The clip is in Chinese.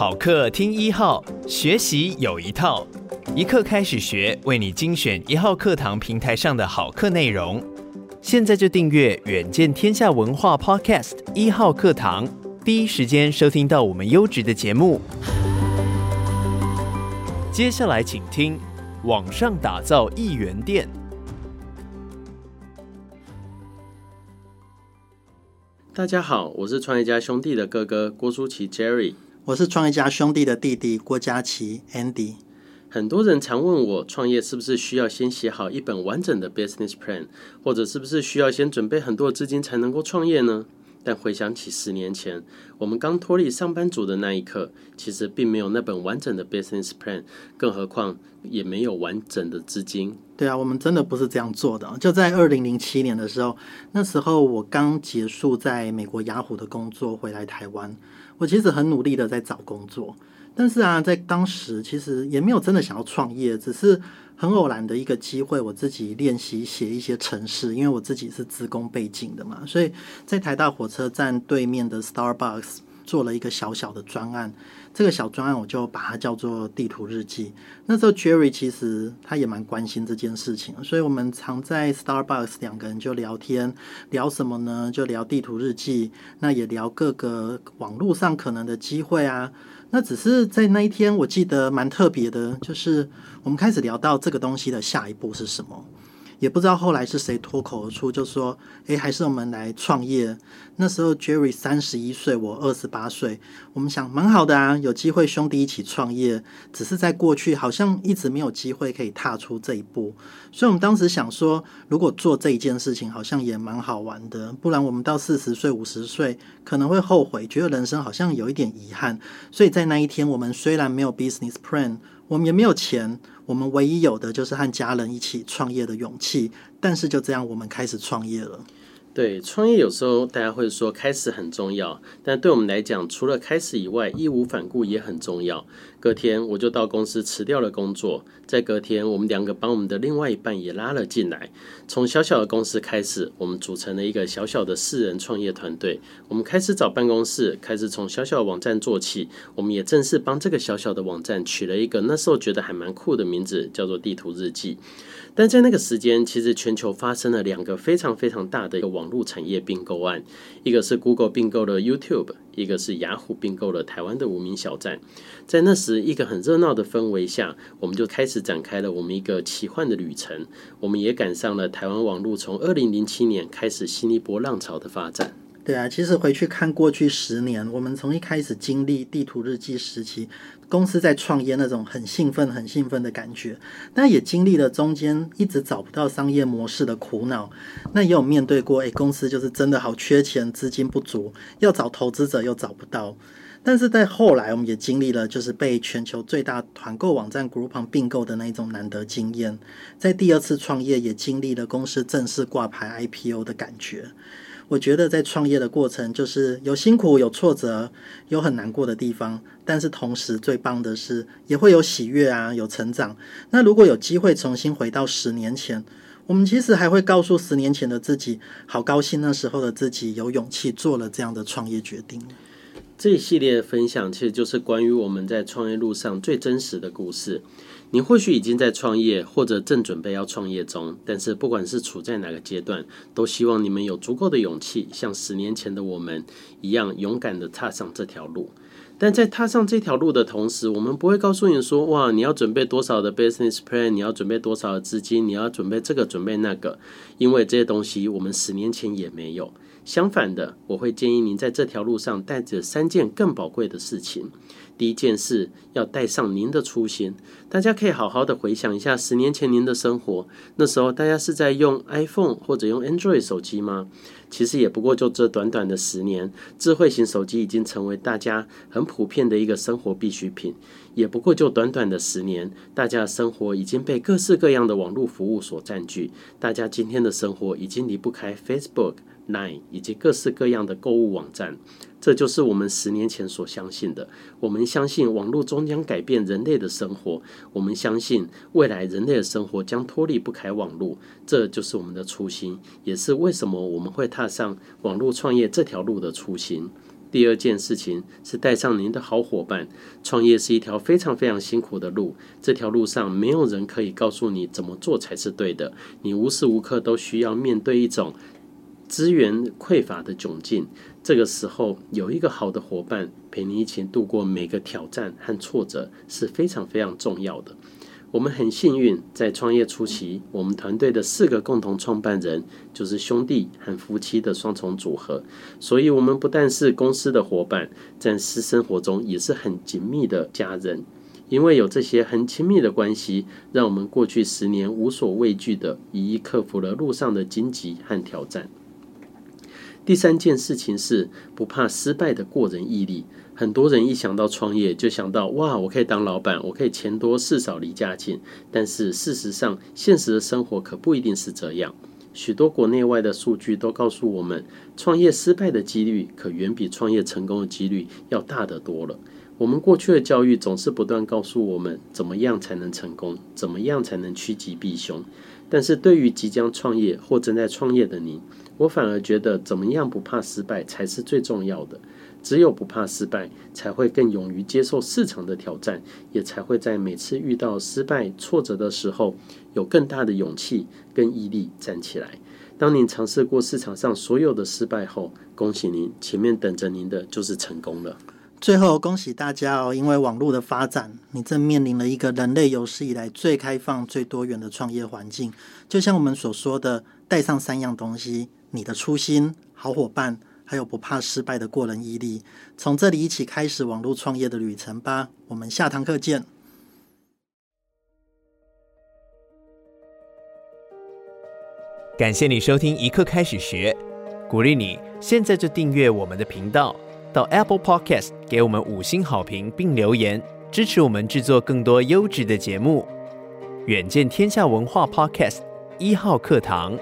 好课听一号，学习有一套，一课开始学，为你精选一号课堂平台上的好课内容。现在就订阅远见天下文化 Podcast 一号课堂，第一时间收听到我们优质的节目。接下来请听网上打造一元店。大家好，我是创业家兄弟的哥哥郭书奇 Jerry，我是创业家兄弟的弟弟郭佳琪 Andy。很多人常问我，创业是不是需要先写好一本完整的 business plan，或者是不是需要先准备很多资金才能够创业呢？但回想起十年前，我们刚脱离上班族的那一刻，其实并没有那本完整的 business plan，更何况也没有完整的资金。对啊，我们真的不是这样做的。就在二零零七年的时候，那时候我刚结束在美国雅虎的工作，回来台湾，我其实很努力的在找工作，但是啊，在当时其实也没有真的想要创业，只是。很偶然的一个机会，我自己练习写一些程式，因为我自己是资工背景的嘛，所以在台大火车站对面的 Starbucks 做了一个小小的专案。这个小专案我就把它叫做地图日记。那时候 Jerry 其实他也蛮关心这件事情，所以我们常在 Starbucks 两个人就聊天，聊什么呢？就聊地图日记，那也聊各个网络上可能的机会啊。那只是在那一天，我记得蛮特别的，就是我们开始聊到这个东西的下一步是什么。也不知道后来是谁脱口而出，就说：“诶，还是我们来创业。”那时候 Jerry 三十一岁，我二十八岁，我们想蛮好的啊，有机会兄弟一起创业。只是在过去好像一直没有机会可以踏出这一步，所以我们当时想说，如果做这一件事情，好像也蛮好玩的。不然我们到四十岁、五十岁可能会后悔，觉得人生好像有一点遗憾。所以在那一天，我们虽然没有 business plan，我们也没有钱。我们唯一有的就是和家人一起创业的勇气，但是就这样，我们开始创业了。对，创业有时候大家会说开始很重要，但对我们来讲，除了开始以外，义无反顾也很重要。隔天我就到公司辞掉了工作，在隔天我们两个把我们的另外一半也拉了进来，从小小的公司开始，我们组成了一个小小的四人创业团队。我们开始找办公室，开始从小小的网站做起，我们也正式帮这个小小的网站取了一个那时候觉得还蛮酷的名字，叫做地图日记。但在那个时间，其实全球发生了两个非常非常大的一个网络产业并购案，一个是 Google 并购了 YouTube，一个是雅虎并购了台湾的无名小站。在那时一个很热闹的氛围下，我们就开始展开了我们一个奇幻的旅程。我们也赶上了台湾网络从二零零七年开始新一波浪潮的发展。对啊，其实回去看过去十年，我们从一开始经历地图日记时期，公司在创业那种很兴奋、很兴奋的感觉，但也经历了中间一直找不到商业模式的苦恼。那也有面对过，诶，公司就是真的好缺钱，资金不足，要找投资者又找不到。但是在后来，我们也经历了就是被全球最大团购网站 Groupon 并购的那一种难得经验。在第二次创业，也经历了公司正式挂牌 IPO 的感觉。我觉得在创业的过程，就是有辛苦、有挫折、有很难过的地方，但是同时最棒的是，也会有喜悦啊，有成长。那如果有机会重新回到十年前，我们其实还会告诉十年前的自己，好高兴那时候的自己有勇气做了这样的创业决定。这一系列的分享，其实就是关于我们在创业路上最真实的故事。你或许已经在创业，或者正准备要创业中，但是不管是处在哪个阶段，都希望你们有足够的勇气，像十年前的我们一样勇敢地踏上这条路。但在踏上这条路的同时，我们不会告诉你说：“哇，你要准备多少的 business plan，你要准备多少的资金，你要准备这个准备那个。”因为这些东西我们十年前也没有。相反的，我会建议您在这条路上带着三件更宝贵的事情。第一件事，要带上您的初心。大家可以好好的回想一下十年前您的生活，那时候大家是在用 iPhone 或者用 Android 手机吗？其实也不过就这短短的十年，智慧型手机已经成为大家很普遍的一个生活必需品。也不过就短短的十年，大家的生活已经被各式各样的网络服务所占据。大家今天的生活已经离不开 Facebook、Line 以及各式各样的购物网站。这就是我们十年前所相信的。我们相信网络终将改变人类的生活。我们相信未来人类的生活将脱离不开网络。这就是我们的初心，也是为什么我们会踏上网络创业这条路的初心。第二件事情是带上您的好伙伴。创业是一条非常非常辛苦的路，这条路上没有人可以告诉你怎么做才是对的。你无时无刻都需要面对一种资源匮乏的窘境。这个时候，有一个好的伙伴陪你一起度过每个挑战和挫折是非常非常重要的。我们很幸运，在创业初期，我们团队的四个共同创办人就是兄弟和夫妻的双重组合，所以我们不但是公司的伙伴，在私生活中也是很紧密的家人。因为有这些很亲密的关系，让我们过去十年无所畏惧的一一克服了路上的荆棘和挑战。第三件事情是不怕失败的过人毅力。很多人一想到创业，就想到哇，我可以当老板，我可以钱多事少离家近。但是事实上，现实的生活可不一定是这样。许多国内外的数据都告诉我们，创业失败的几率可远比创业成功的几率要大得多了。我们过去的教育总是不断告诉我们，怎么样才能成功，怎么样才能趋吉避凶。但是对于即将创业或正在创业的你，我反而觉得，怎么样不怕失败才是最重要的。只有不怕失败，才会更勇于接受市场的挑战，也才会在每次遇到失败挫折的时候，有更大的勇气跟毅力站起来。当您尝试过市场上所有的失败后，恭喜您，前面等着您的就是成功了。最后，恭喜大家哦！因为网络的发展，你正面临了一个人类有史以来最开放、最多元的创业环境。就像我们所说的，带上三样东西。你的初心、好伙伴，还有不怕失败的过人毅力，从这里一起开始网络创业的旅程吧。我们下堂课见。感谢你收听一课开始学，鼓励你现在就订阅我们的频道，到 Apple Podcast 给我们五星好评并留言，支持我们制作更多优质的节目。远见天下文化 Podcast 一号课堂。